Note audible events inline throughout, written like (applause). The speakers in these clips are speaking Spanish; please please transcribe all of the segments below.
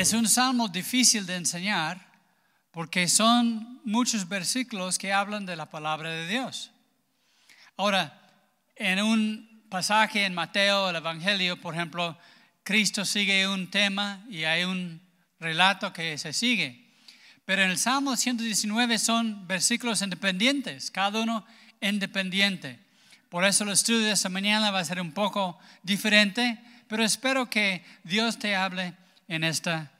Es un salmo difícil de enseñar porque son muchos versículos que hablan de la palabra de Dios. Ahora, en un pasaje en Mateo, el Evangelio, por ejemplo, Cristo sigue un tema y hay un relato que se sigue. Pero en el Salmo 119 son versículos independientes, cada uno independiente. Por eso el estudio de esta mañana va a ser un poco diferente, pero espero que Dios te hable en esta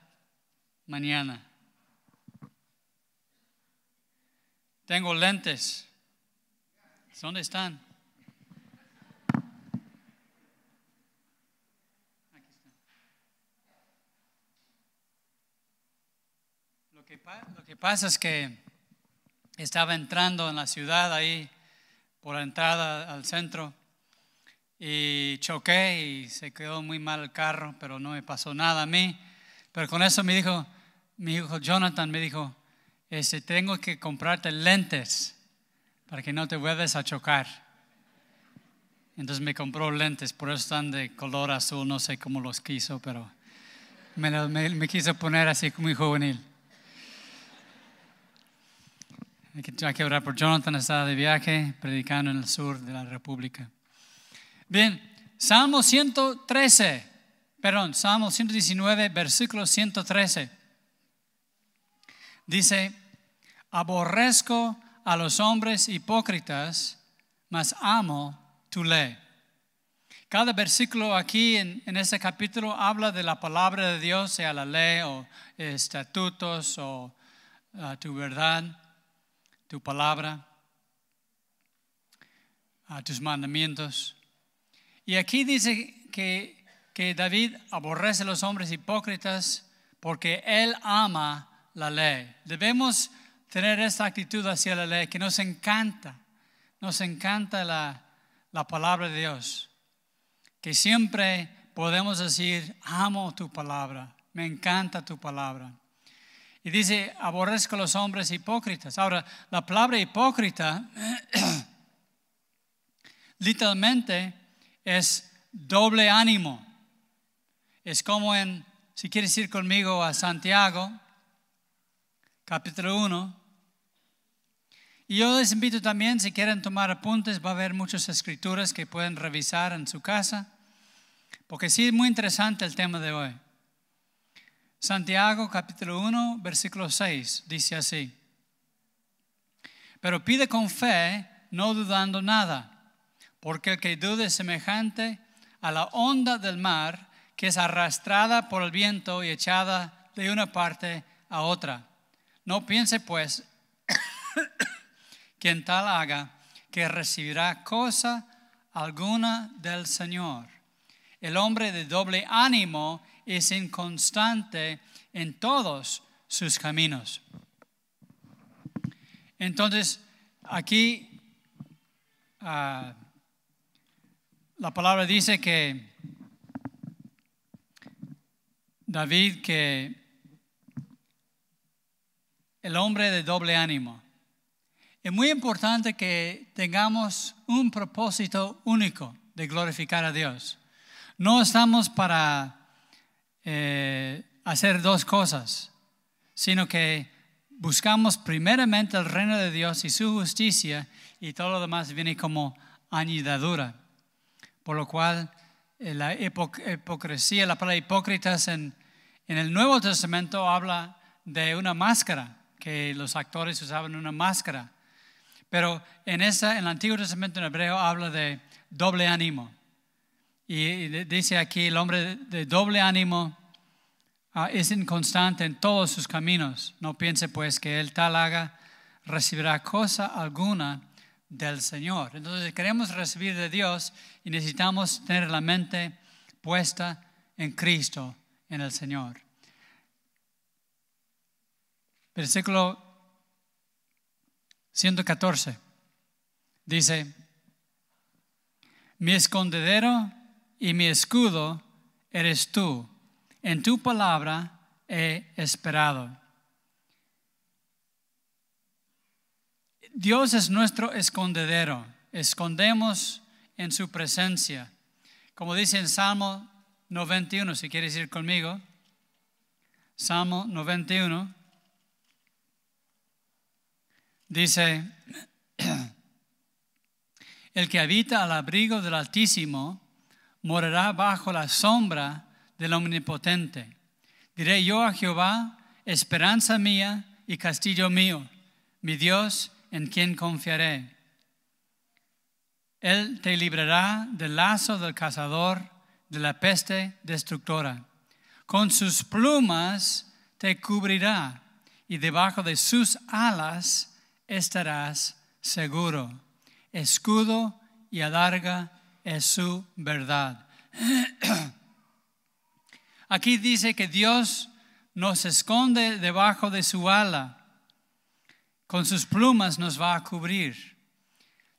mañana. Tengo lentes. ¿Dónde están? Lo que, lo que pasa es que estaba entrando en la ciudad ahí por la entrada al centro y choqué y se quedó muy mal el carro, pero no me pasó nada a mí. Pero con eso me dijo, mi hijo Jonathan me dijo, este, tengo que comprarte lentes para que no te vuelvas a chocar. Entonces me compró lentes, por eso están de color azul, no sé cómo los quiso, pero me, me, me quiso poner así muy juvenil. Hay que, orar por Jonathan, está de viaje, predicando en el sur de la República. Bien, Salmo 113, perdón, Salmo 119, versículo 113. Dice, aborrezco a los hombres hipócritas, mas amo tu ley. Cada versículo aquí en, en este capítulo habla de la palabra de Dios, sea la ley o estatutos o uh, tu verdad tu palabra, a tus mandamientos. Y aquí dice que, que David aborrece a los hombres hipócritas porque él ama la ley. Debemos tener esta actitud hacia la ley que nos encanta, nos encanta la, la palabra de Dios, que siempre podemos decir, amo tu palabra, me encanta tu palabra. Y dice, aborrezco a los hombres hipócritas. Ahora, la palabra hipócrita (clears throat) literalmente es doble ánimo. Es como en, si quieres ir conmigo a Santiago, capítulo 1. Y yo les invito también, si quieren tomar apuntes, va a haber muchas escrituras que pueden revisar en su casa, porque sí es muy interesante el tema de hoy. Santiago capítulo 1, versículo 6 dice así. Pero pide con fe, no dudando nada, porque el que dude es semejante a la onda del mar que es arrastrada por el viento y echada de una parte a otra. No piense pues (coughs) quien tal haga que recibirá cosa alguna del Señor. El hombre de doble ánimo es inconstante en todos sus caminos. Entonces, aquí ah, la palabra dice que David, que el hombre de doble ánimo. Es muy importante que tengamos un propósito único de glorificar a Dios. No estamos para eh, hacer dos cosas, sino que buscamos primeramente el reino de Dios y su justicia y todo lo demás viene como añadidura. Por lo cual eh, la hipocresía, la palabra hipócritas en, en el Nuevo Testamento habla de una máscara, que los actores usaban una máscara. Pero en, esa, en el Antiguo Testamento en hebreo habla de doble ánimo. Y dice aquí, el hombre de doble ánimo ah, es inconstante en todos sus caminos. No piense pues que él tal haga, recibirá cosa alguna del Señor. Entonces queremos recibir de Dios y necesitamos tener la mente puesta en Cristo, en el Señor. Versículo 114 dice, mi escondedero y mi escudo eres tú. En tu palabra he esperado. Dios es nuestro escondedero. Escondemos en su presencia. Como dice en Salmo 91, si quieres ir conmigo. Salmo 91. Dice, (clears throat) el que habita al abrigo del Altísimo morará bajo la sombra del Omnipotente. Diré yo a Jehová, esperanza mía y castillo mío, mi Dios en quien confiaré. Él te librará del lazo del cazador, de la peste destructora. Con sus plumas te cubrirá y debajo de sus alas estarás seguro. Escudo y adarga es su verdad. (clears throat) Aquí dice que Dios nos esconde debajo de su ala. Con sus plumas nos va a cubrir.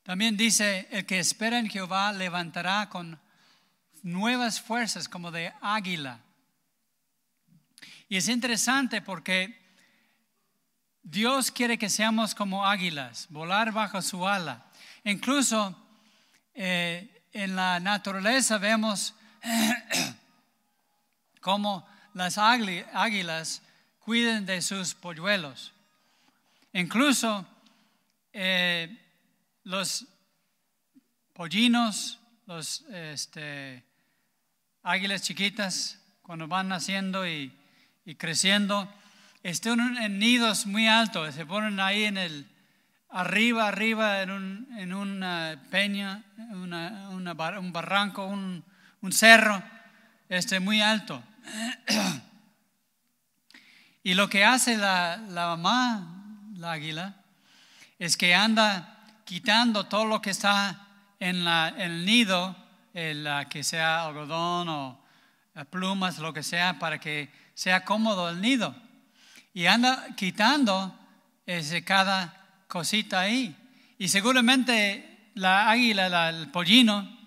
También dice, el que espera en Jehová levantará con nuevas fuerzas como de águila. Y es interesante porque Dios quiere que seamos como águilas, volar bajo su ala. Incluso eh, en la naturaleza vemos (clears throat) cómo las águilas cuiden de sus polluelos. Incluso eh, los pollinos, los este, águilas chiquitas, cuando van naciendo y creciendo, están en nidos muy altos, se ponen ahí en el, arriba, arriba, en, un, en una peña, un barranco, un, cerro, este, muy alto. (clears throat) Y lo que hace la, mamá, la águila, es que anda quitando todo lo que está en, la, el nido, el, que sea algodón o plumas, lo que sea, para que sea cómodo el nido y anda quitando ese, cada cosita ahí. Y seguramente la águila, el pollino,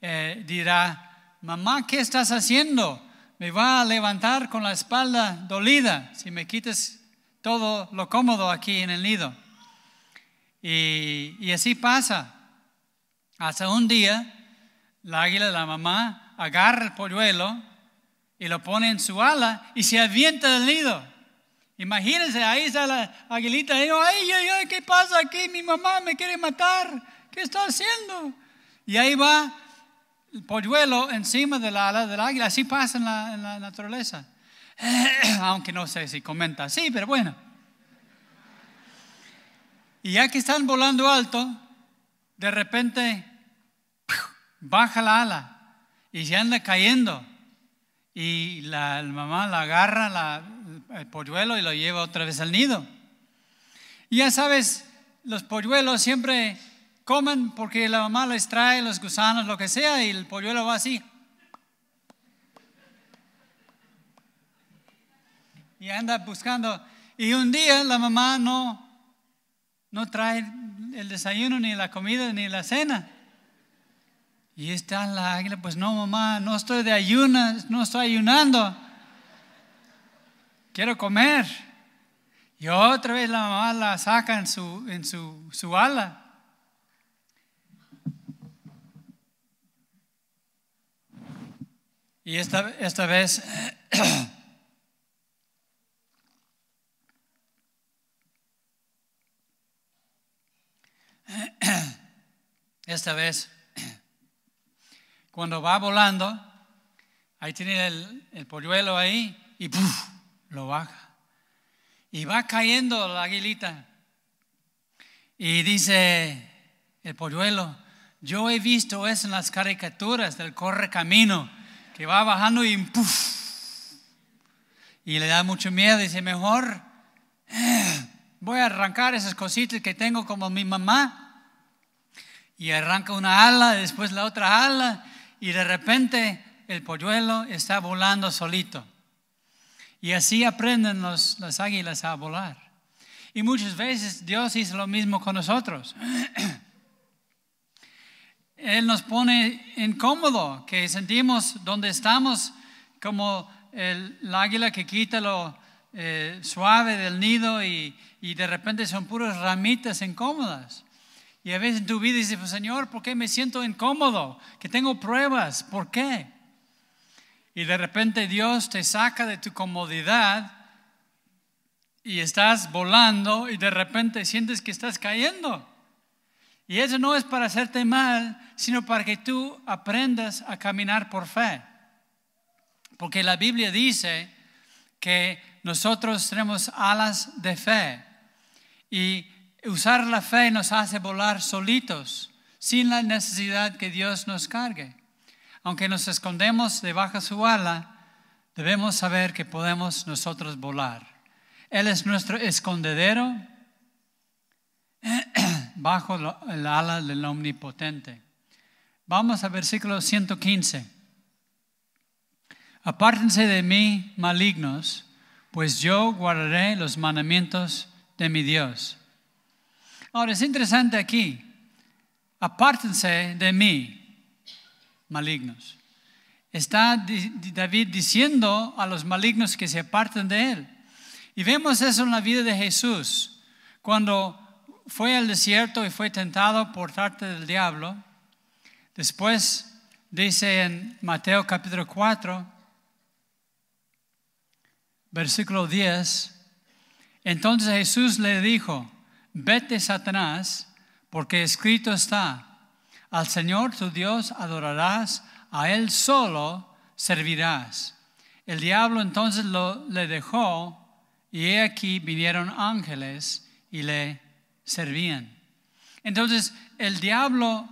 eh, dirá, mamá, ¿qué estás haciendo? Me va a levantar con la espalda dolida si me quites todo lo cómodo aquí en el nido. Y, así pasa. Hasta un día, la águila, la mamá, agarra el polluelo y lo pone en su ala y se avienta del nido. Imagínense, ahí está la aguilita, y ay, ay, ay, ¿qué pasa aquí? Mi mamá me quiere matar, ¿qué está haciendo? Y ahí va el polluelo encima del ala del águila, así pasa en la, naturaleza. (coughs) Aunque no sé si comenta así, pero bueno. Y ya que están volando alto, de repente (coughs) baja la ala y se anda cayendo. Y la, mamá la agarra, el polluelo, y lo lleva otra vez al nido. Y ya sabes, los polluelos siempre comen porque la mamá les trae los gusanos, lo que sea, y el polluelo va así. Y anda buscando. Y un día la mamá no, no trae el desayuno, ni la comida, ni la cena. Y está la águila, pues no, mamá, no estoy de ayunas, no estoy ayunando. Quiero comer. Y otra vez la mamá la saca en su, en su, su ala. Y esta, esta vez (clears throat) (clears throat) esta vez cuando va volando, ahí tiene el, polluelo ahí y lo baja. Y va cayendo la aguilita. Y dice el polluelo, yo he visto eso en las caricaturas del corre camino, que va bajando y Y le da mucho miedo, dice, mejor eh, voy a arrancar esas cositas que tengo como mi mamá. Y arranca una ala, después la otra ala, y de repente el polluelo está volando solito. Y así aprenden los, las águilas a volar. Y muchas veces Dios hizo lo mismo con nosotros. (clears throat) Él nos pone incómodo, que sentimos donde estamos como el, águila que quita lo eh, suave del nido y, y de repente son puras ramitas incómodas. Y a veces en tu vida dices, pues, Señor, ¿por qué me siento incómodo? Que tengo pruebas, ¿por qué? y de repente Dios te saca de tu comodidad y estás volando y de repente sientes que estás cayendo. Y eso no es para hacerte mal, sino para que tú aprendas a caminar por fe. Porque la Biblia dice que nosotros tenemos alas de fe y usar la fe nos hace volar solitos, sin la necesidad que Dios nos cargue. Aunque nos escondemos debajo de su ala, debemos saber que podemos nosotros volar. Él es nuestro escondedero (clears throat) bajo el ala del Omnipotente. Vamos al versículo 115. Apártense de mí, malignos, pues yo guardaré los mandamientos de mi Dios. Ahora es interesante aquí. Apártense de mí, malignos. Está David diciendo a los malignos que se aparten de él. Y vemos eso en la vida de Jesús. Cuando fue al desierto y fue tentado por parte del diablo, después dice en Mateo capítulo 4, versículo 10, entonces Jesús le dijo, vete Satanás, porque escrito está, al Señor tu Dios adorarás, a Él solo servirás. El diablo entonces lo, le dejó y he aquí vinieron ángeles y le servían. Entonces el diablo,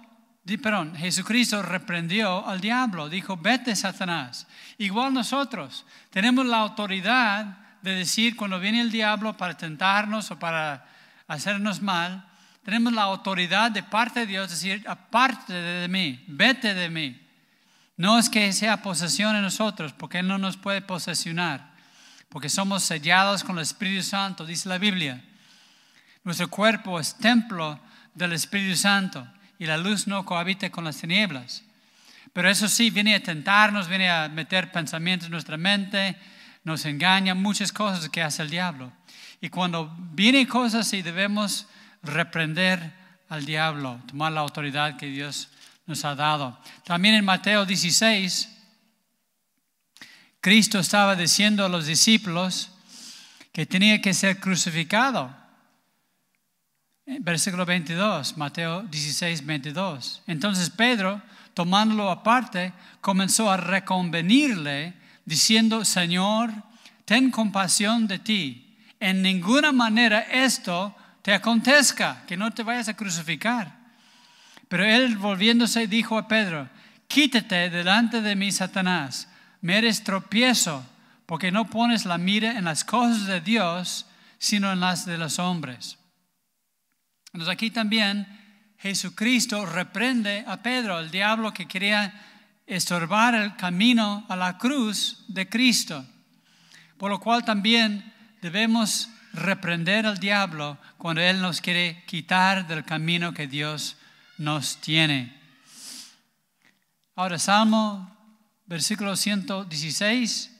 perdón, Jesucristo reprendió al diablo, dijo, vete Satanás. Igual nosotros tenemos la autoridad de decir cuando viene el diablo para tentarnos o para hacernos mal, tenemos la autoridad de parte de Dios de decir, aparte de mí, vete de mí. No es que sea posesión en nosotros, porque Él no nos puede posesionar porque somos sellados con el Espíritu Santo, dice la Biblia. Nuestro cuerpo es templo del Espíritu Santo y la luz no cohabita con las tinieblas. Pero eso sí, viene a tentarnos, viene a meter pensamientos en nuestra mente, nos engaña, muchas cosas que hace el diablo. Y cuando vienen cosas así, debemos reprender al diablo, tomar la autoridad que Dios nos ha dado. También en Mateo 16, Cristo estaba diciendo a los discípulos que tenía que ser crucificado. Versículo 22, Mateo 16, 22. Entonces Pedro, tomándolo aparte, comenzó a reconvenirle, diciendo, Señor, ten compasión de ti. En ninguna manera esto te acontezca, que no te vayas a crucificar. Pero él volviéndose dijo a Pedro, quítate delante de mí, Satanás me eres tropiezo porque no pones la mira en las cosas de Dios, sino en las de los hombres. Entonces aquí también Jesucristo reprende a Pedro, el diablo que quería estorbar el camino a la cruz de Cristo. Por lo cual también debemos reprender al diablo cuando Él nos quiere quitar del camino que Dios nos tiene. Ahora, Salmo versículo 116,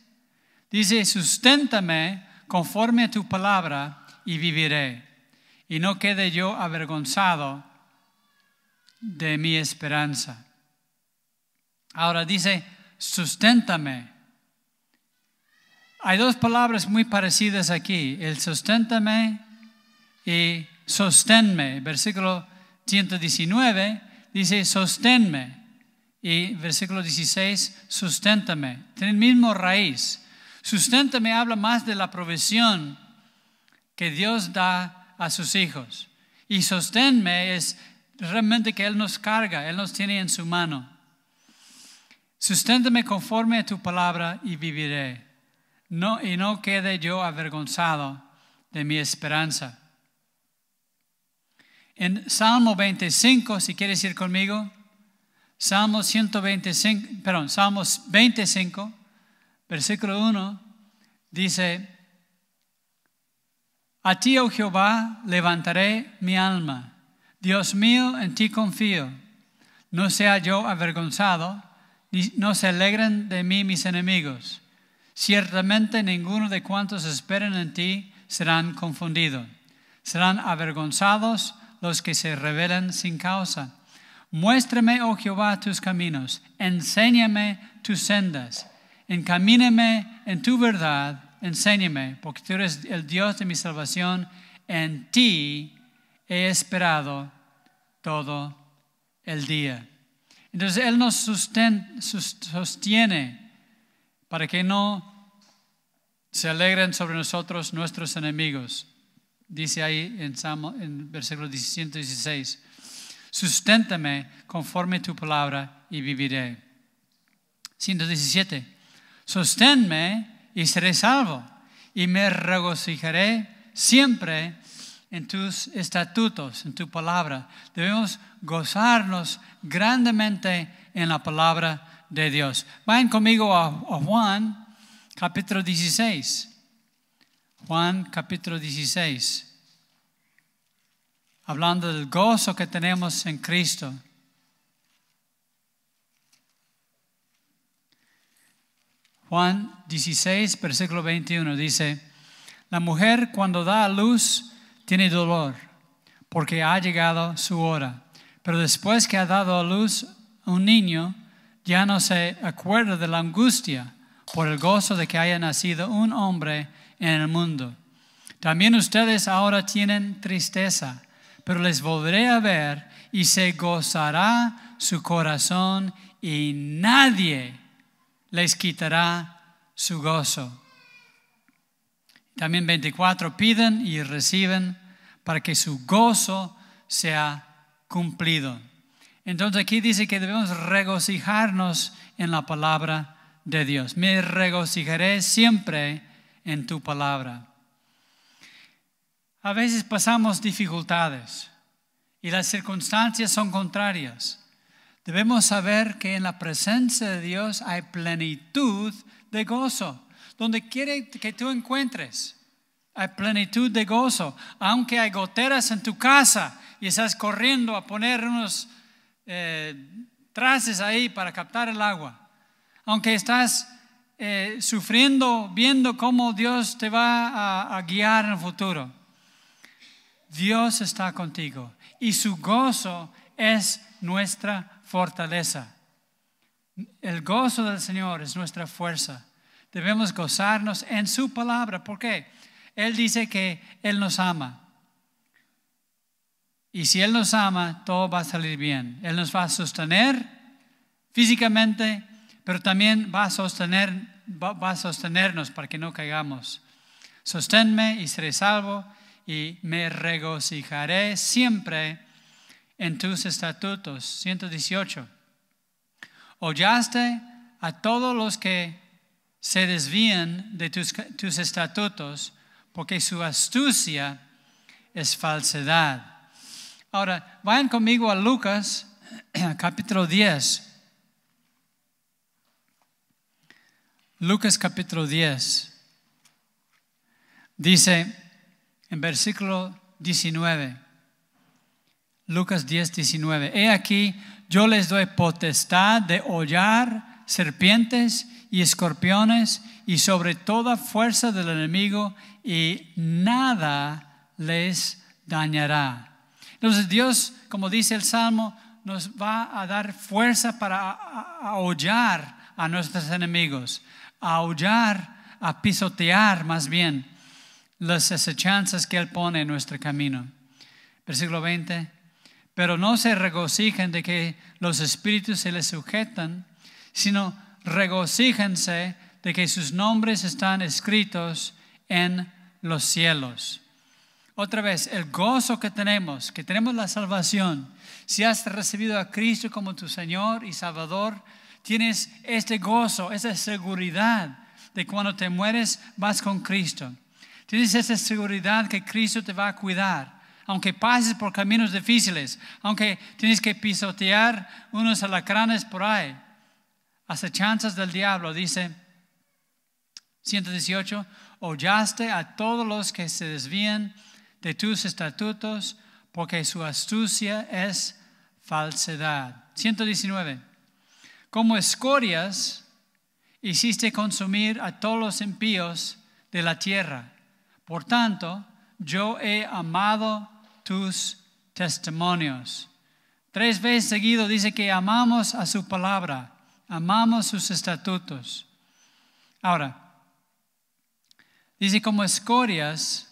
dice, susténtame conforme a tu palabra y viviré, y no quede yo avergonzado de mi esperanza. Ahora dice, susténtame. Hay dos palabras muy parecidas aquí, el susténtame y sosténme. Versículo 119 dice, sosténme. Y versículo 16, susténtame. Tiene el mismo raíz. Susténtame habla más de la provisión que Dios da a sus hijos. Y sosténme es realmente que Él nos carga, Él nos tiene en su mano. Susténtame conforme a tu palabra y viviré. No, y no quede yo avergonzado de mi esperanza. En Salmo 25, si quieres ir conmigo, Salmo 125, perdón, Salmos 25, versículo 1, dice, A ti, oh Jehová, levantaré mi alma. Dios mío, en ti confío. No sea yo avergonzado, ni no se alegren de mí mis enemigos. Ciertamente ninguno de cuantos esperan en ti serán confundidos. Serán avergonzados los que se rebelan sin causa. Muéstrame, oh Jehová, tus caminos, enséñame tus sendas. encamíname en tu verdad, enséñame, porque tú eres el Dios de mi salvación, en ti he esperado todo el día. Entonces Él nos sostiene para que no se alegren sobre nosotros nuestros enemigos. Dice ahí en, Salmo, en versículo 116, susténtame conforme tu palabra y viviré. 117, sosténme y seré salvo y me regocijaré siempre en tus estatutos, en tu palabra. Debemos gozarnos grandemente en la palabra de Dios. Vayan conmigo a, Juan capítulo 16. Juan capítulo 16. Hablando del gozo que tenemos en Cristo. Juan 16, versículo 21 dice, la mujer cuando da a luz tiene dolor porque ha llegado su hora, pero después que ha dado a luz un niño, ya no se acuerda de la angustia por el gozo de que haya nacido un hombre en el mundo. También ustedes ahora tienen tristeza, pero les volveré a ver y se gozará su corazón y nadie les quitará su gozo. También 24, piden y reciben para que su gozo sea cumplido. Entonces aquí dice que debemos regocijarnos en la palabra de Dios. Me regocijaré siempre en tu palabra. A veces pasamos dificultades y las circunstancias son contrarias. Debemos saber que en la presencia de Dios hay plenitud de gozo. Donde quiere que tú encuentres, hay plenitud de gozo. Aunque hay goteras en tu casa y estás corriendo a poner unos eh, traces ahí para captar el agua. Aunque estás eh, sufriendo, viendo cómo Dios te va a guiar en el futuro. Dios está contigo y su gozo es nuestra fortaleza. El gozo del Señor es nuestra fuerza. Debemos gozarnos en su palabra. ¿Por qué? Él dice que Él nos ama. Y si Él nos ama, todo va a salir bien. Él nos va a sostener físicamente, pero también va a, sostener, va a sostenernos para que no caigamos. Sosténme y seré salvo y me regocijaré siempre en tus estatutos. 118. Hollaste a todos los que se desvían de tus estatutos, porque su astucia es falsedad. Ahora, vayan conmigo a Lucas, (clears throat) capítulo 10. Lucas capítulo 10. Dice en versículo 19. Lucas 10, 19. He aquí, yo les doy potestad de hollar serpientes y escorpiones y sobre toda fuerza del enemigo y nada les dañará. Entonces Dios, como dice el Salmo, nos va a dar fuerza para hollar a nuestros enemigos, a hollar, a pisotear más bien las asechanzas que Él pone en nuestro camino. Versículo 20 pero no se regocijen de que los espíritus se les sujetan, sino regocíjense de que sus nombres están escritos en los cielos. Otra vez, el gozo que tenemos, que tenemos la salvación. Si has recibido a Cristo como tu Señor y Salvador, tienes este gozo, esa seguridad de cuando te mueres vas con Cristo. Tienes esa seguridad que Cristo te va a cuidar aunque pases por caminos difíciles, aunque tienes que pisotear unos alacranes por ahí, chances del diablo, dice 118, hollaste a todos los que se desvían de tus estatutos, porque su astucia es falsedad. 119. Como escorias hiciste consumir a todos los impíos de la tierra. Por tanto, yo he amado tus testimonios. Tres veces seguido dice que amamos a su palabra, amamos sus estatutos. Ahora, dice como escorias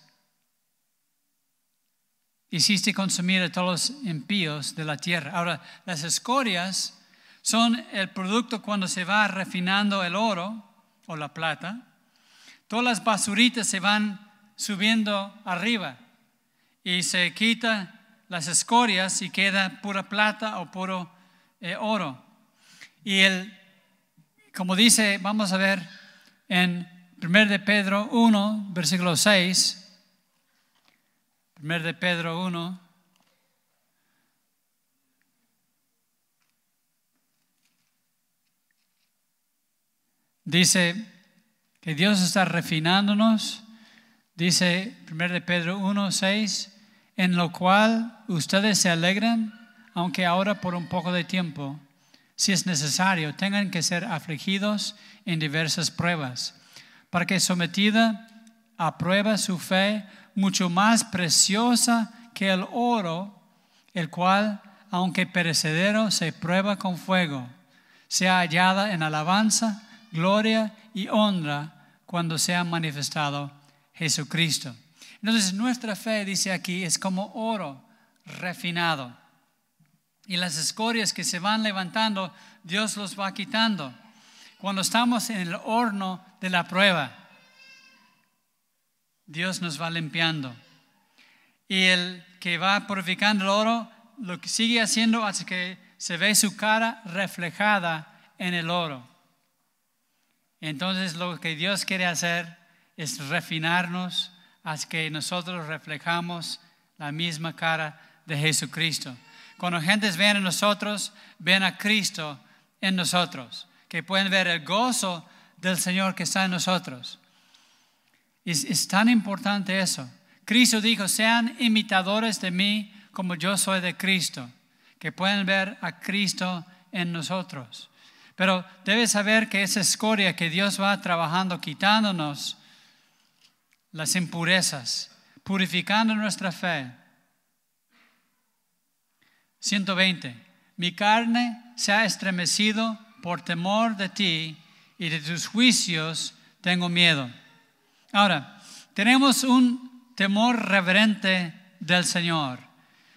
hiciste consumir a todos los impíos de la tierra. Ahora, las escorias son el producto cuando se va refinando el oro o la plata. Todas las basuritas se van subiendo arriba y se quita las escorias y queda pura plata o puro eh, oro. Y el, como dice, vamos a ver en 1 de Pedro 1, versículo 6, 1 de Pedro 1. Dice que Dios está refinándonos. Dice 1 de Pedro 1, 6, en lo cual ustedes se alegran, aunque ahora por un poco de tiempo, si es necesario, tengan que ser afligidos en diversas pruebas, para que sometida a prueba su fe, mucho más preciosa que el oro, el cual, aunque perecedero, se prueba con fuego, sea hallada en alabanza, gloria y honra cuando sea manifestado Jesucristo. Entonces nuestra fe, dice aquí, es como oro refinado. Y las escorias que se van levantando, Dios los va quitando. Cuando estamos en el horno de la prueba, Dios nos va limpiando. Y el que va purificando el oro, lo que sigue haciendo hasta que se ve su cara reflejada en el oro. Entonces lo que Dios quiere hacer es refinarnos hasta que nosotros reflejamos la misma cara de Jesucristo. Cuando gentes ven a nosotros, ven a Cristo en nosotros, que pueden ver el gozo del Señor que está en nosotros. Es, tan importante eso. Cristo dijo, sean imitadores de mí como yo soy de Cristo, que pueden ver a Cristo en nosotros. Pero debes saber que esa escoria que Dios va trabajando, quitándonos las impurezas, purificando nuestra fe. 120. Mi carne se ha estremecido por temor de ti y de tus juicios tengo miedo. Ahora, tenemos un temor reverente del Señor.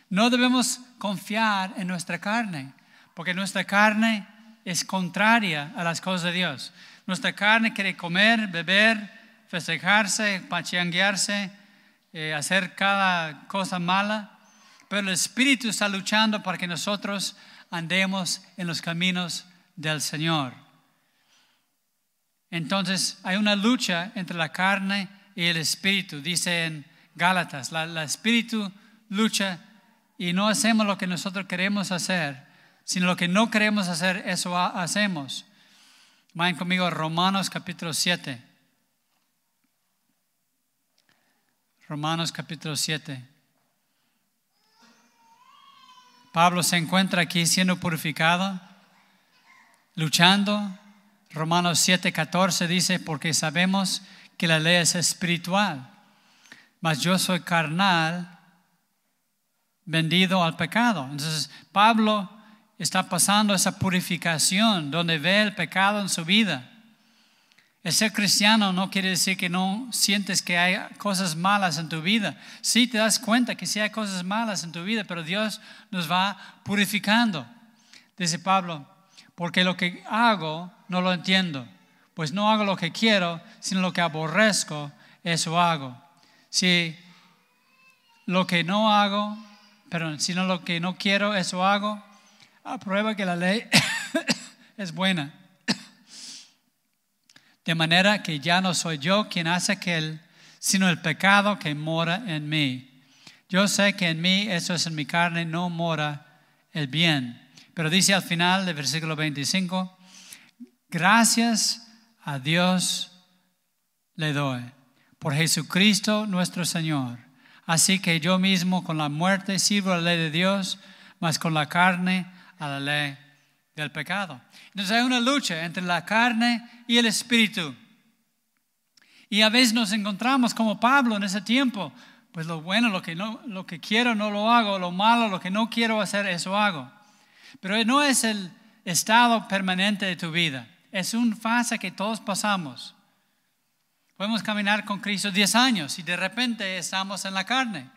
No debemos confiar en nuestra carne, porque nuestra carne es contraria a las cosas de Dios. Nuestra carne quiere comer, beber, festejarse, pachanguearse, eh, hacer cada cosa mala, pero el Espíritu está luchando para que nosotros andemos en los caminos del Señor. Entonces hay una lucha entre la carne y el espíritu. Dice en Gálatas, la, espíritu lucha y no hacemos lo que nosotros queremos hacer, sino lo que no queremos hacer, eso hacemos. Vayan conmigo a Romanos capítulo 7. Romanos capítulo 7. Pablo se encuentra aquí siendo purificado, luchando Romanos 7:14 dice, porque sabemos que la ley es espiritual, mas yo soy carnal, vendido al pecado. Entonces, Pablo está pasando esa purificación donde ve el pecado en su vida. El ser cristiano no quiere decir que no sientes que hay cosas malas en tu vida. Sí te das cuenta que sí hay cosas malas en tu vida, pero Dios nos va purificando. Dice Pablo, porque lo que hago no lo entiendo, pues no hago lo que quiero, sino lo que aborrezco, eso hago. Si lo que no hago, perdón, sino lo que no quiero, eso hago, aprueba que la ley (coughs) es buena. De manera que ya no soy yo quien hace aquel, sino el pecado que mora en mí. Yo sé que en mí, eso es en mi carne, no mora el bien. Pero dice al final del versículo 25, gracias a Dios le doy por Jesucristo nuestro Señor. Así que yo mismo con la muerte sirvo a la ley de Dios, mas con la carne a la ley del pecado. Entonces hay una lucha entre la carne y el espíritu. Y a veces nos encontramos como Pablo en ese tiempo, pues lo bueno, lo que, no, lo que quiero no lo hago, lo malo, lo que no quiero hacer, eso hago. Pero no es el estado permanente de tu vida. Es un fase que todos pasamos. Podemos caminar con Cristo 10 años y de repente estamos en la carne.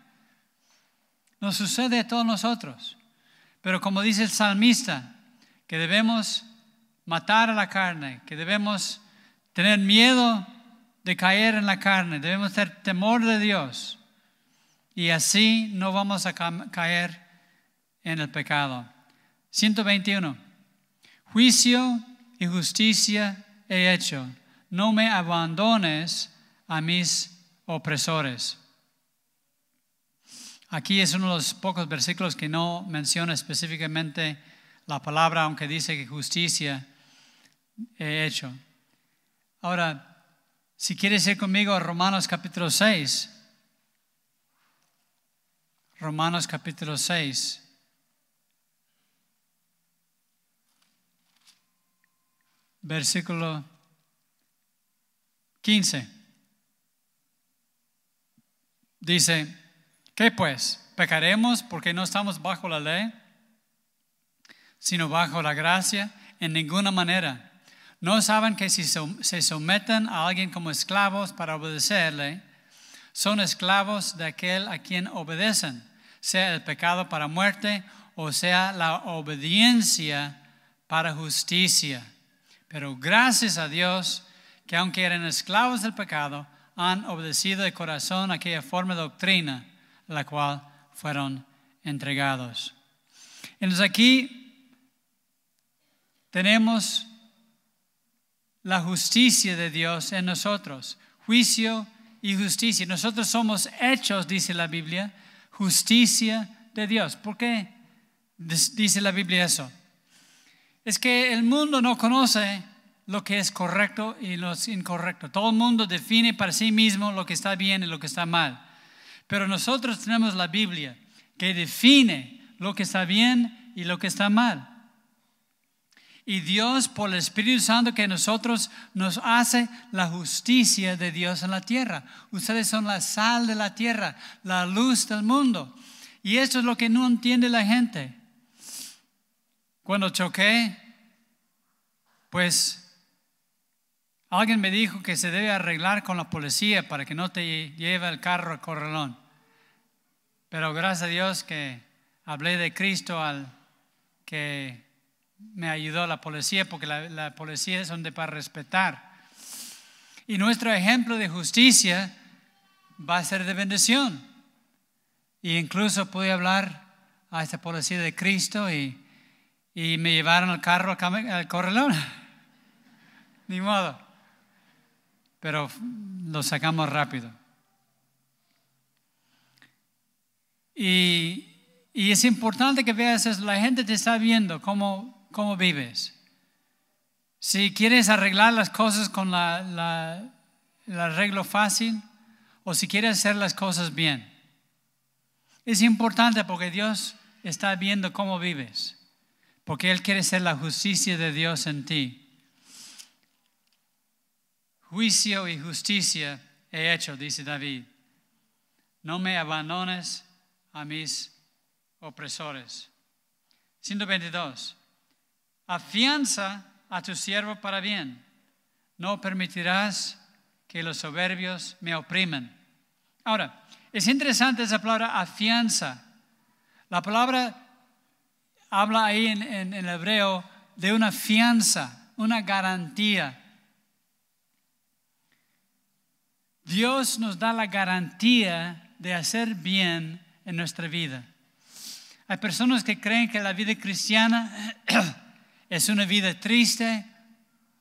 Nos sucede a todos nosotros. Pero como dice el salmista, que debemos matar a la carne, que debemos tener miedo de caer en la carne, debemos tener temor de Dios. Y así no vamos a caer en el pecado. 121. Juicio y justicia he hecho. No me abandones a mis opresores. Aquí es uno de los pocos versículos que no menciona específicamente la palabra, aunque dice que justicia he hecho. Ahora, si quieres ir conmigo a Romanos capítulo 6, Romanos capítulo 6. Versículo 15. Dice, ¿qué pues? ¿Pecaremos porque no estamos bajo la ley, sino bajo la gracia? En ninguna manera. ¿No saben que si se someten a alguien como esclavos para obedecerle, son esclavos de aquel a quien obedecen? sea el pecado para muerte o sea la obediencia para justicia. Pero gracias a Dios que aunque eran esclavos del pecado, han obedecido de corazón aquella forma de doctrina a la cual fueron entregados. Entonces aquí tenemos la justicia de Dios en nosotros, juicio y justicia. Nosotros somos hechos, dice la Biblia, justicia de Dios. ¿Por qué dice la Biblia eso? Es que el mundo no conoce lo que es correcto y lo incorrecto. Todo el mundo define para sí mismo lo que está bien y lo que está mal. Pero nosotros tenemos la Biblia que define lo que está bien y lo que está mal. Y Dios, por el Espíritu Santo que nosotros nos hace la justicia de Dios en la tierra. Ustedes son la sal de la tierra, la luz del mundo. Y eso es lo que no entiende la gente. Cuando choqué, pues alguien me dijo que se debe arreglar con la policía para que no te lleve el carro al corralón. Pero gracias a Dios que hablé de Cristo al que me ayudó la policía, porque la, policía es donde para respetar. Y nuestro ejemplo de justicia va a ser de bendición. Y incluso pude hablar a esta policía de Cristo y, me llevaron al carro al corralón. (laughs) Ni modo. Pero lo sacamos rápido. Y, y es importante que veas eso. La gente te está viendo cómo cómo vives. Si quieres arreglar las cosas con la, el arreglo fácil o si quieres hacer las cosas bien. Es importante porque Dios está viendo cómo vives, porque Él quiere ser la justicia de Dios en ti. Juicio y justicia he hecho, dice David. No me abandones a mis opresores. 122 afianza a tu siervo para bien. No permitirás que los soberbios me oprimen. Ahora, es interesante esa palabra afianza. La palabra habla ahí en, en hebreo de una fianza, una garantía. Dios nos da la garantía de hacer bien en nuestra vida. Hay personas que creen que la vida cristiana (clears throat) es una vida triste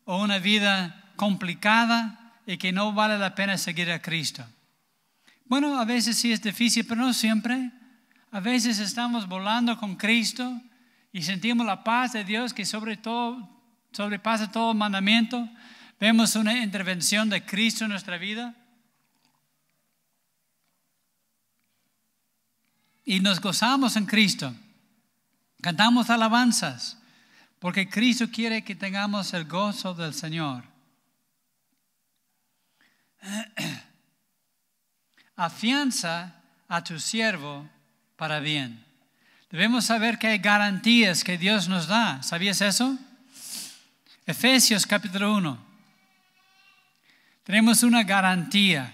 o una vida complicada y que no vale la pena seguir a Cristo. Bueno, a veces sí es difícil, pero no siempre. A veces estamos volando con Cristo y sentimos la paz de Dios que sobre todo, sobrepasa todo mandamiento. Vemos una intervención de Cristo en nuestra vida. Y nos gozamos en Cristo. Cantamos alabanzas. Porque Cristo quiere que tengamos el gozo del Señor. (clears throat) Afianza a tu siervo para bien. Debemos saber que hay garantías que Dios nos da. ¿Sabías eso? Efesios capítulo 1. Tenemos una garantía.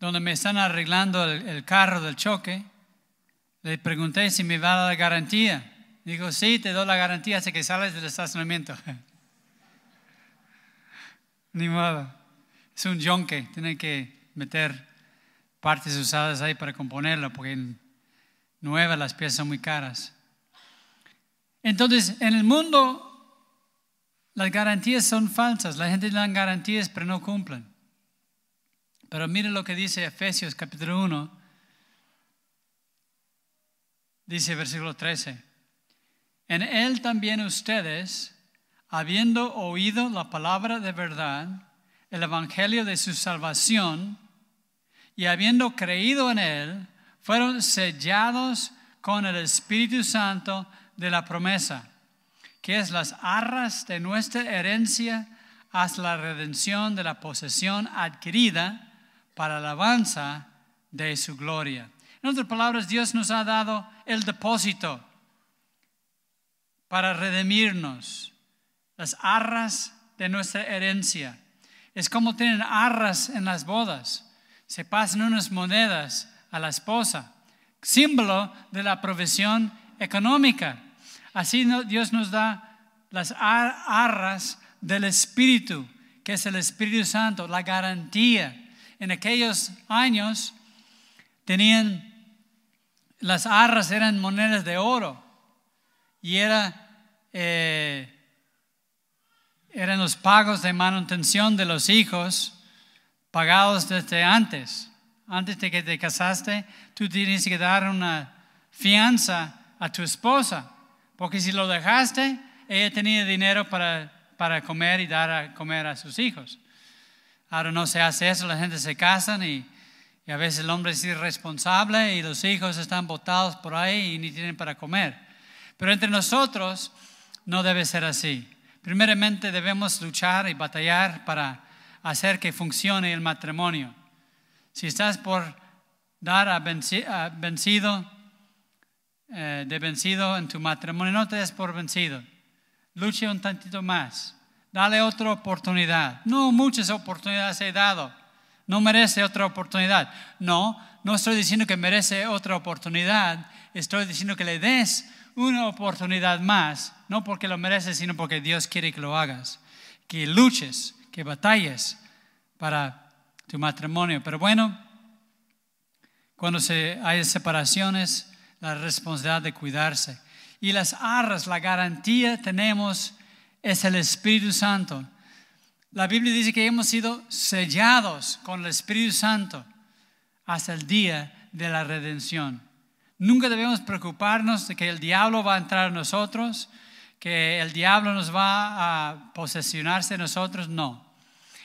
Donde me están arreglando el, carro del choque, le pregunté si me va a dar la garantía. Dijo, sí, te doy la garantía hasta que sales del estacionamiento. (laughs) Ni modo. Es un yonque, tiene que meter partes usadas ahí para componerlo, porque nuevas las piezas son muy caras. Entonces, en el mundo las garantías son falsas. La gente da garantías pero no cumplen. Pero mire lo que dice Efesios capítulo 1. Dice versículo 13. En él también ustedes, habiendo oído la palabra de verdad, el evangelio de su salvación, y habiendo creído en él, fueron sellados con el Espíritu Santo de la promesa que es las arras de nuestra herencia hasta la redención de la posesión adquirida para la alabanza de su gloria. En otras palabras, Dios nos ha dado el depósito para redimirnos, las arras de nuestra herencia. Es como tienen arras en las bodas. Se pasan unas monedas a la esposa, símbolo de la provisión económica. Así Dios nos da las arras del Espíritu, que es el Espíritu Santo, la garantía. En aquellos años tenían, las arras eran monedas de oro y era, eh, eran los pagos de manutención de los hijos pagados desde antes. Antes de que te casaste, tú tienes que dar una fianza a tu esposa porque si lo dejaste, ella tenía dinero para, para comer y dar a comer a sus hijos. Ahora no se hace eso, la gente se casan y, y a veces el hombre es irresponsable y los hijos están botados por ahí y ni tienen para comer. Pero entre nosotros no debe ser así. Primeramente debemos luchar y batallar para hacer que funcione el matrimonio. Si estás por dar a vencido, eh, de vencido en tu matrimonio, no te des por vencido. Luche un tantito más. Dale otra oportunidad. No muchas oportunidades he dado. No merece otra oportunidad. No, no estoy diciendo que merece otra oportunidad. Estoy diciendo que le des una oportunidad más. No porque lo mereces, sino porque Dios quiere que lo hagas. Que luches, que batalles para tu matrimonio. Pero bueno, cuando se, hay separaciones, la responsabilidad de cuidarse. Y las arras, la garantía tenemos es el Espíritu Santo. La Biblia dice que hemos sido sellados con el Espíritu Santo hasta el día de la redención. Nunca debemos preocuparnos de que el diablo va a entrar en nosotros, que el diablo nos va a posesionarse de nosotros. No.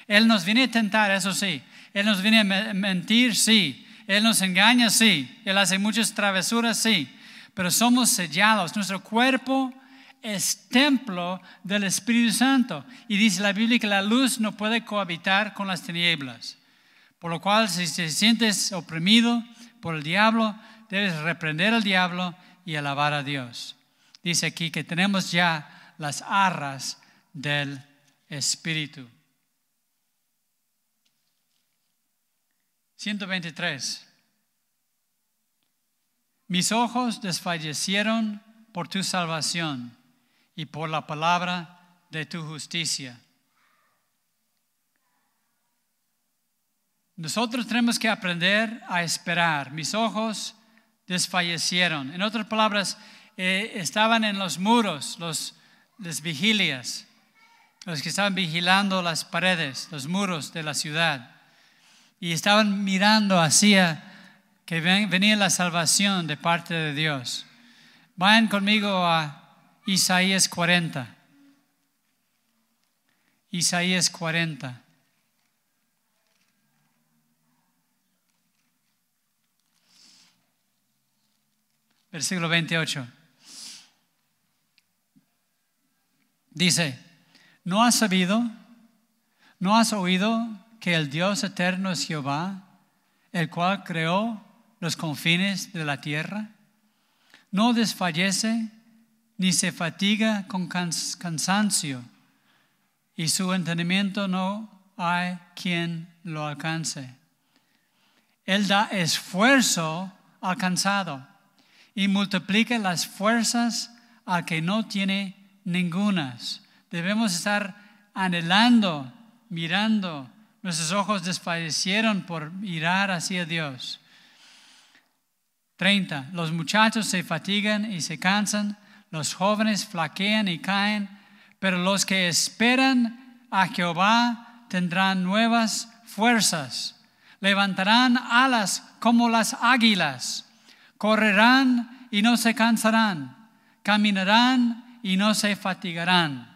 Él nos viene a tentar, eso sí. Él nos viene a mentir, sí. Él nos engaña, sí. Él hace muchas travesuras, sí. Pero somos sellados. Nuestro cuerpo es templo del Espíritu Santo. Y dice la Biblia que la luz no puede cohabitar con las tinieblas. Por lo cual, si te sientes oprimido por el diablo, debes reprender al diablo y alabar a Dios. Dice aquí que tenemos ya las arras del Espíritu. 123. Mis ojos desfallecieron por tu salvación y por la palabra de tu justicia. Nosotros tenemos que aprender a esperar. Mis ojos desfallecieron. En otras palabras, eh, estaban en los muros, los, las vigilias, los que estaban vigilando las paredes, los muros de la ciudad y estaban mirando hacia que venía la salvación de parte de Dios. Vayan conmigo a Isaías 40. Isaías 40. Versículo 28. Dice, ¿no has sabido? ¿No has oído que el Dios eterno es Jehová, el cual creó los confines de la tierra? ¿No desfallece ni se fatiga con cans- cansancio, y su entendimiento no hay quien lo alcance. Él da esfuerzo al cansado y multiplica las fuerzas al que no tiene ningunas. Debemos estar anhelando, mirando. Nuestros ojos desfallecieron por mirar hacia Dios. 30. Los muchachos se fatigan y se cansan, los jóvenes flaquean y caen, pero los que esperan a Jehová tendrán nuevas fuerzas, levantarán alas como las águilas, correrán y no se cansarán, caminarán y no se fatigarán.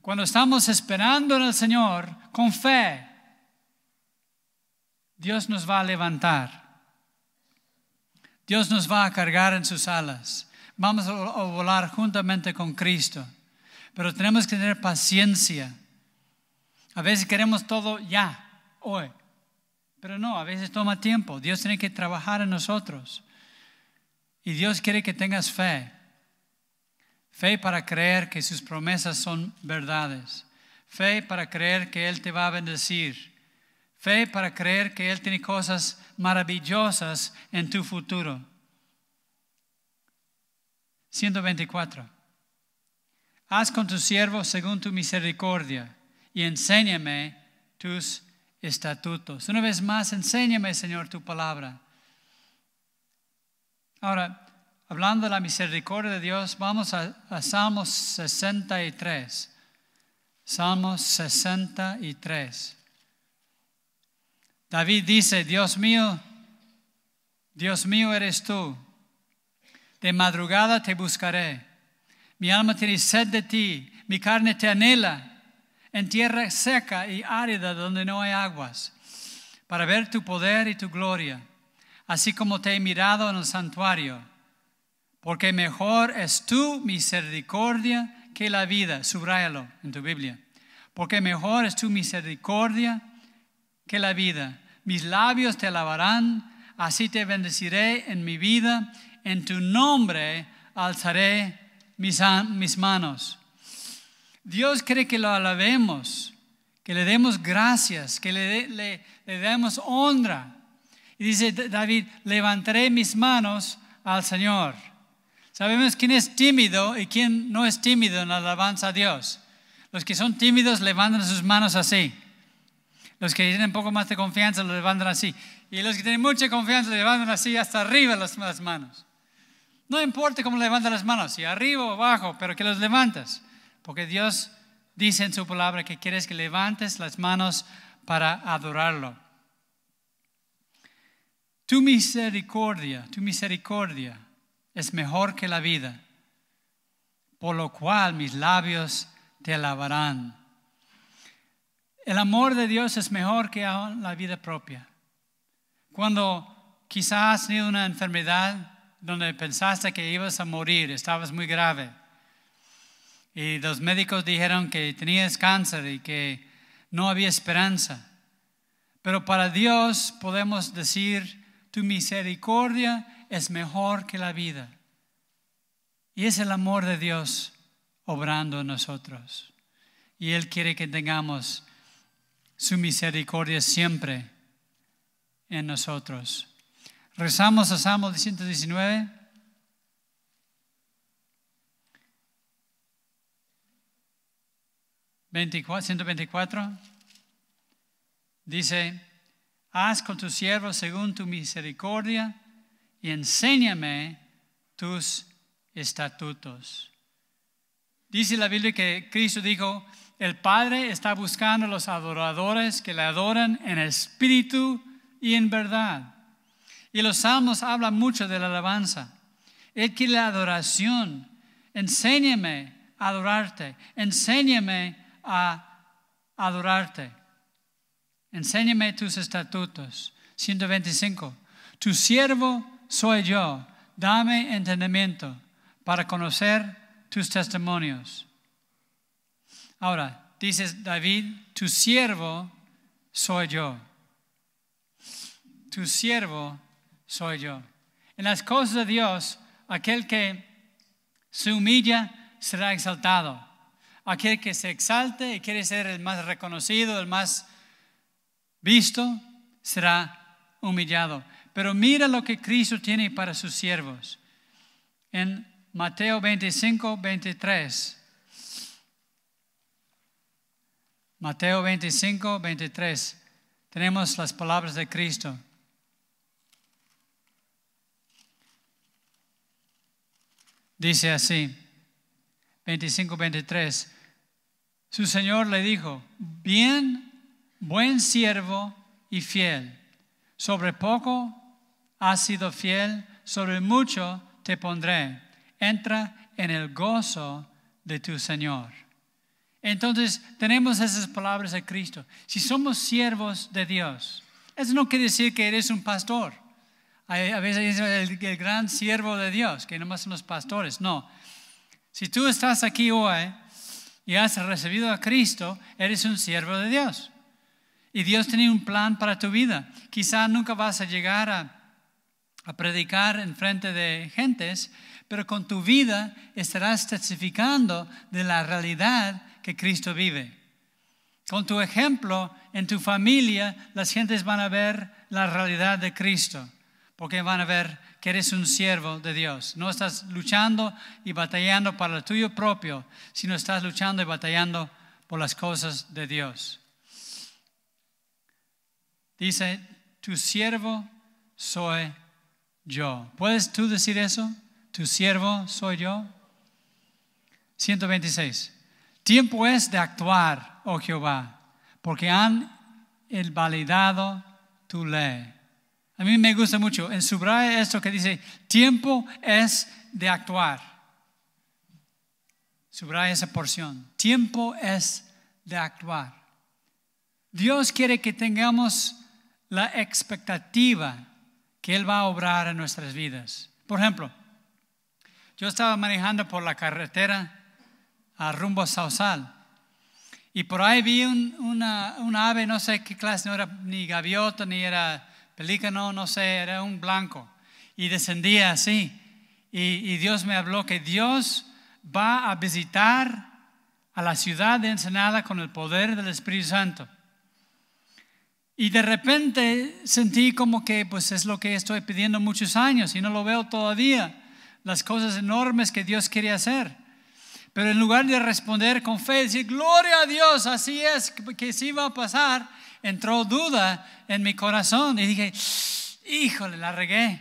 Cuando estamos esperando en el Señor con fe, Dios nos va a levantar. Dios nos va a cargar en sus alas. Vamos a volar juntamente con Cristo. Pero tenemos que tener paciencia. A veces queremos todo ya, hoy. Pero no, a veces toma tiempo. Dios tiene que trabajar en nosotros. Y Dios quiere que tengas fe. Fe para creer que sus promesas son verdades. Fe para creer que Él te va a bendecir. Fe para creer que Él tiene cosas maravillosas en tu futuro. 124. Haz con tu siervo según tu misericordia y enséñame tus estatutos. Una vez más, enséñame, Señor, tu palabra. Ahora, hablando de la misericordia de Dios, vamos a, a Salmos 63. Salmos 63. David dice, Dios mío, Dios mío eres tú. De madrugada te buscaré. Mi alma tiene sed de ti, mi carne te anhela en tierra seca y árida donde no hay aguas, para ver tu poder y tu gloria, así como te he mirado en el santuario. Porque mejor es tu misericordia que la vida. Subráyalo en tu Biblia. Porque mejor es tu misericordia que la vida. Mis labios te alabarán, así te bendeciré en mi vida. En tu nombre alzaré mis, mis manos. Dios quiere que lo alabemos, que le demos gracias, que le, le- le demos honra. Y dice David, levantaré mis manos al Señor. Sabemos quién es tímido y quién no es tímido en la alabanza a Dios. Los que son tímidos levantan sus manos así. Los que tienen un poco más de confianza lo levantan así. Y los que tienen mucha confianza levantan así hasta arriba las, manos. No importa cómo levantan las manos, si arriba o abajo, pero que los levantes. Porque Dios dice en su palabra que quieres que levantes las manos para adorarlo. Tu misericordia, tu misericordia es mejor que la vida, por lo cual mis labios te alabarán. El amor de Dios es mejor que la vida propia. Cuando quizás has tenido una enfermedad donde pensaste que ibas a morir, estabas muy grave, y los médicos dijeron que tenías cáncer y que no había esperanza. Pero para Dios podemos decir, tu misericordia es mejor que la vida. Y es el amor de Dios obrando en nosotros. Y Él quiere que tengamos su misericordia siempre en nosotros. Rezamos a Salmo 119. Veinticuatro, 124 dice, haz con tu siervo según tu misericordia y enséñame tus estatutos. Dice la Biblia que Cristo dijo, el Padre está buscando a los adoradores que le adoran en espíritu y en verdad. Y los salmos hablan mucho de la alabanza. Él quiere la adoración. Enséñame a adorarte. Enséñame a adorarte. Enséñame tus estatutos. 125. Tu siervo soy yo. Dame entendimiento para conocer tus testimonios. Ahora, dices David, tu siervo soy yo. Tu siervo soy yo. En las cosas de Dios, aquel que se humilla, será exaltado. Aquel que se exalte y quiere ser el más reconocido, el más visto, será humillado. Pero mira lo que Cristo tiene para sus siervos. En Mateo 25, 23. Mateo 25, 23. Tenemos las palabras de Cristo. Dice así, 25, 23. Su Señor le dijo, bien, buen siervo y fiel. Sobre poco has sido fiel, sobre mucho te pondré. Entra en el gozo de tu Señor. Entonces tenemos esas palabras de Cristo. Si somos siervos de Dios, eso no quiere decir que eres un pastor. A veces el, el gran siervo de Dios, que no son los pastores. No. Si tú estás aquí hoy y has recibido a Cristo, eres un siervo de Dios. Y Dios tiene un plan para tu vida. Quizá nunca vas a llegar a, a predicar en frente de gentes, pero con tu vida estarás testificando de la realidad que Cristo vive. Con tu ejemplo en tu familia, las gentes van a ver la realidad de Cristo, porque van a ver que eres un siervo de Dios. No estás luchando y batallando para lo tuyo propio, sino estás luchando y batallando por las cosas de Dios. Dice, tu siervo soy yo. ¿Puedes tú decir eso? Tu siervo soy yo. 126. Tiempo es de actuar, oh Jehová, porque han validado tu ley. A mí me gusta mucho. En subraya esto que dice, tiempo es de actuar. Subraya esa porción. Tiempo es de actuar. Dios quiere que tengamos la expectativa que Él va a obrar en nuestras vidas. Por ejemplo, yo estaba manejando por la carretera a rumbo a Sausal. Y por ahí vi una, ave, no sé qué clase, no era ni gaviota, ni era pelícano, no sé, era un blanco. Y descendía así. Y, y Dios me habló que Dios va a visitar a la ciudad de Ensenada con el poder del Espíritu Santo. Y de repente sentí como que pues es lo que estoy pidiendo muchos años y no lo veo todavía, las cosas enormes que Dios quiere hacer. Pero en lugar de responder con fe, decir, gloria a Dios, así es, que sí va a pasar, entró duda en mi corazón y dije, híjole, la regué.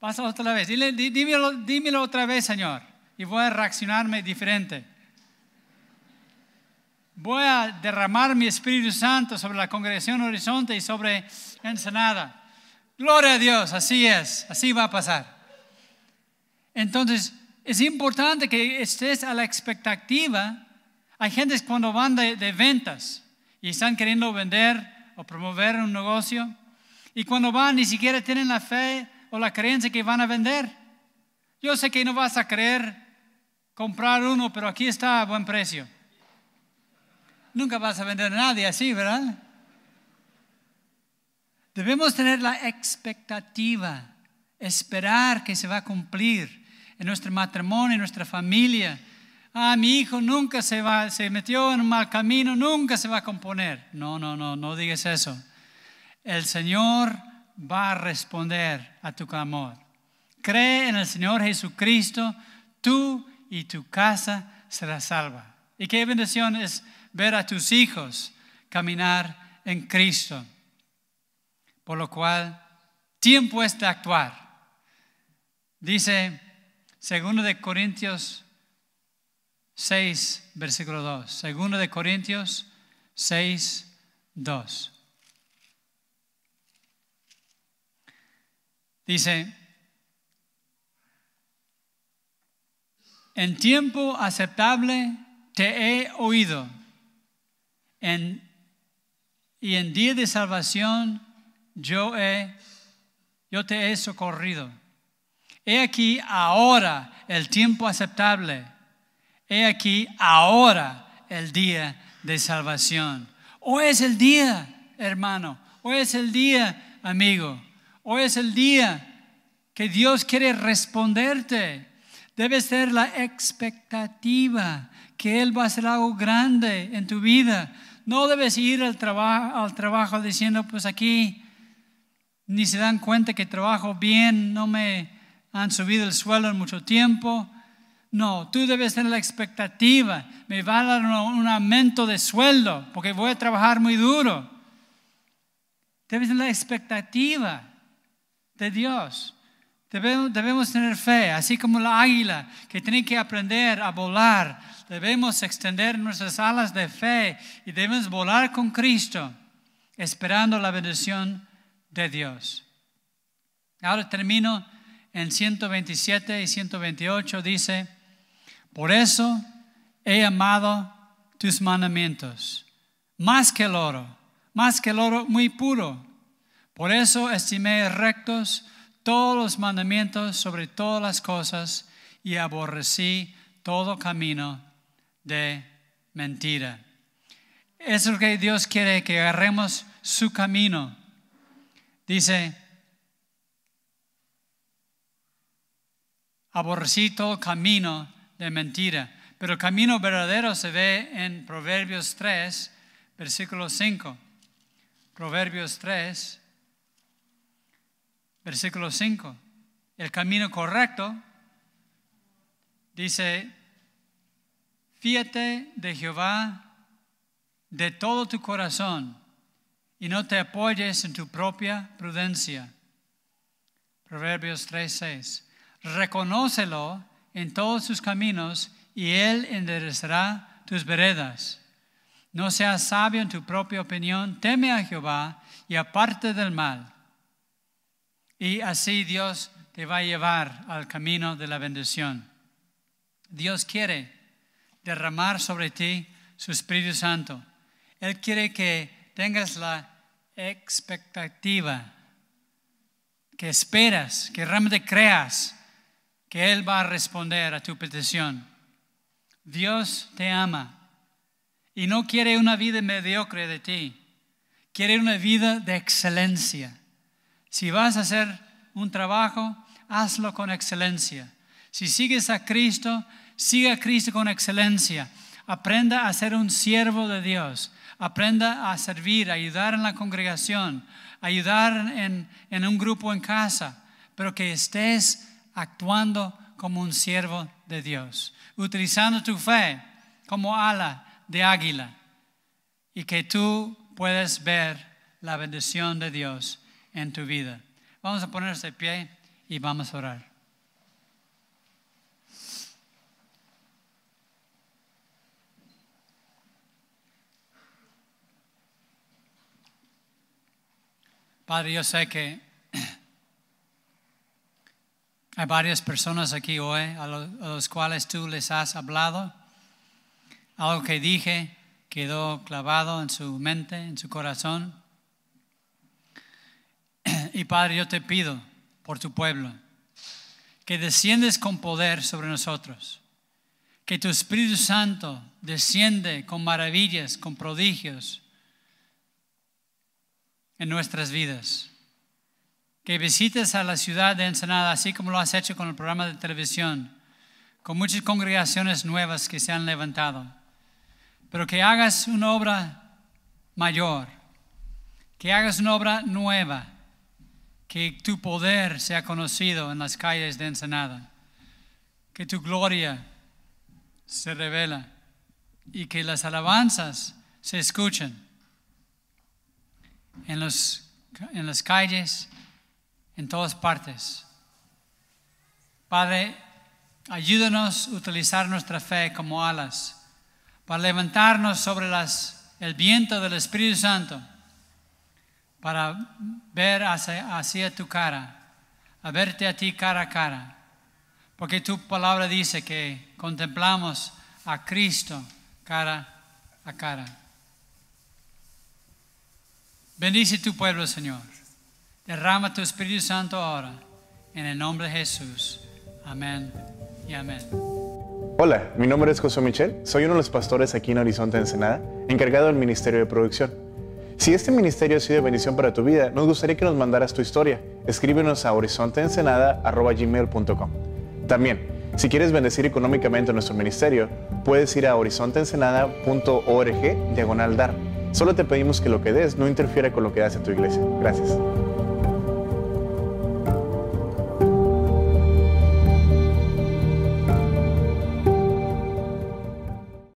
Pasa otra vez, dímelo, dímelo otra vez, Señor, y voy a reaccionarme diferente. Voy a derramar mi Espíritu Santo sobre la congregación Horizonte y sobre Ensenada. Gloria a Dios, así es, así va a pasar. Entonces, es importante que estés a la expectativa. Hay gente cuando van de, ventas y están queriendo vender o promover un negocio y cuando van ni siquiera tienen la fe o la creencia que van a vender. Yo sé que no vas a querer comprar uno, pero aquí está a buen precio. Nunca vas a vender a nadie así, ¿verdad? Debemos tener la expectativa, esperar que se va a cumplir en nuestro matrimonio, en nuestra familia. Ah, mi hijo nunca se va, se metió en un mal camino, nunca se va a componer. No, no, no, no digas eso. El Señor va a responder a tu clamor. Cree en el Señor Jesucristo, tú y tu casa será salva. Y qué bendición es ver a tus hijos caminar en Cristo. Por lo cual, tiempo es de actuar. Dice Segundo de Corintios 6, versículo 2. Segundo de Corintios 6, 2. Dice, en tiempo aceptable te he oído, y en día de salvación yo, he, yo te he socorrido. He aquí ahora el tiempo aceptable. He aquí ahora el día de salvación. Hoy es el día, hermano. Hoy es el día, amigo. Hoy es el día que Dios quiere responderte. Debe ser la expectativa que Él va a hacer algo grande en tu vida. No debes ir al, trabajo diciendo, pues aquí ni se dan cuenta que trabajo bien, no me han subido el sueldo en mucho tiempo. No, tú debes tener la expectativa. Me va a dar un, aumento de sueldo porque voy a trabajar muy duro. Debes tener la expectativa de Dios. Debemos, debemos, tener fe, así como la águila que tiene que aprender a volar. Debemos extender nuestras alas de fe y debemos volar con Cristo, esperando la bendición de Dios. Ahora termino en 127 y 128, dice, por eso he amado tus mandamientos, más que el oro, más que el oro muy puro. Por eso estimé rectos todos los mandamientos sobre todas las cosas y aborrecí todo camino de mentira. Es lo que Dios quiere, que agarremos su camino. Dice, aborrecí camino de mentira, pero el camino verdadero se ve en Proverbios 3, versículo 5. Proverbios 3, versículo 5. El camino correcto dice, fíjate de Jehová de todo tu corazón y no te apoyes en tu propia prudencia. Proverbios 3, 6. Reconócelo en todos sus caminos y Él enderezará tus veredas. No seas sabio en tu propia opinión, teme a Jehová y aparte del mal. Y así Dios te va a llevar al camino de la bendición. Dios quiere derramar sobre ti su Espíritu Santo. Él quiere que tengas la expectativa, que esperas, que realmente creas que Él va a responder a tu petición. Dios te ama y no quiere una vida mediocre de ti, quiere una vida de excelencia. Si vas a hacer un trabajo, hazlo con excelencia. Si sigues a Cristo, siga a Cristo con excelencia. Aprenda a ser un siervo de Dios. Aprenda a servir, ayudar en la congregación, ayudar en, en un grupo en casa, pero que estés actuando como un siervo de Dios, utilizando tu fe como ala de águila y que tú puedes ver la bendición de Dios en tu vida. Vamos a ponernos de pie y vamos a orar. Padre, yo sé que hay varias personas aquí hoy a los, cuales tú les has hablado. Algo que dije quedó clavado en su mente, en su corazón. Y Padre, yo te pido por tu pueblo que desciendes con poder sobre nosotros, que tu Espíritu Santo desciende con maravillas, con prodigios en nuestras vidas. Que visites a la ciudad de Ensenada, así como lo has hecho con el programa de televisión, con muchas congregaciones nuevas que se han levantado, pero que hagas una obra mayor, que hagas una obra nueva, que tu poder sea conocido en las calles de Ensenada, que tu gloria se revela y que las alabanzas se escuchen en, los, en las calles en todas partes. Padre, ayúdanos a utilizar nuestra fe como alas para levantarnos sobre las, el viento del Espíritu Santo, para ver hacia, hacia tu cara, a verte a ti cara a cara. Porque tu palabra dice que contemplamos a Cristo cara a cara. Bendice tu pueblo, Señor. Derrama tu Espíritu Santo ahora, en el nombre de Jesús. Amén y amén. Hola, mi nombre es José Michel, soy uno de los pastores aquí en Horizonte Ensenada, encargado del Ministerio de Producción. Si este ministerio ha sido bendición para tu vida, nos gustaría que nos mandaras tu historia. Escríbenos a horizonteensenada.gmail.com También, Si quieres bendecir económicamente nuestro ministerio, puedes ir a horizonteensenada.org diagonal dar. Solo te pedimos que lo que des no interfiera con lo que das en tu iglesia. Gracias.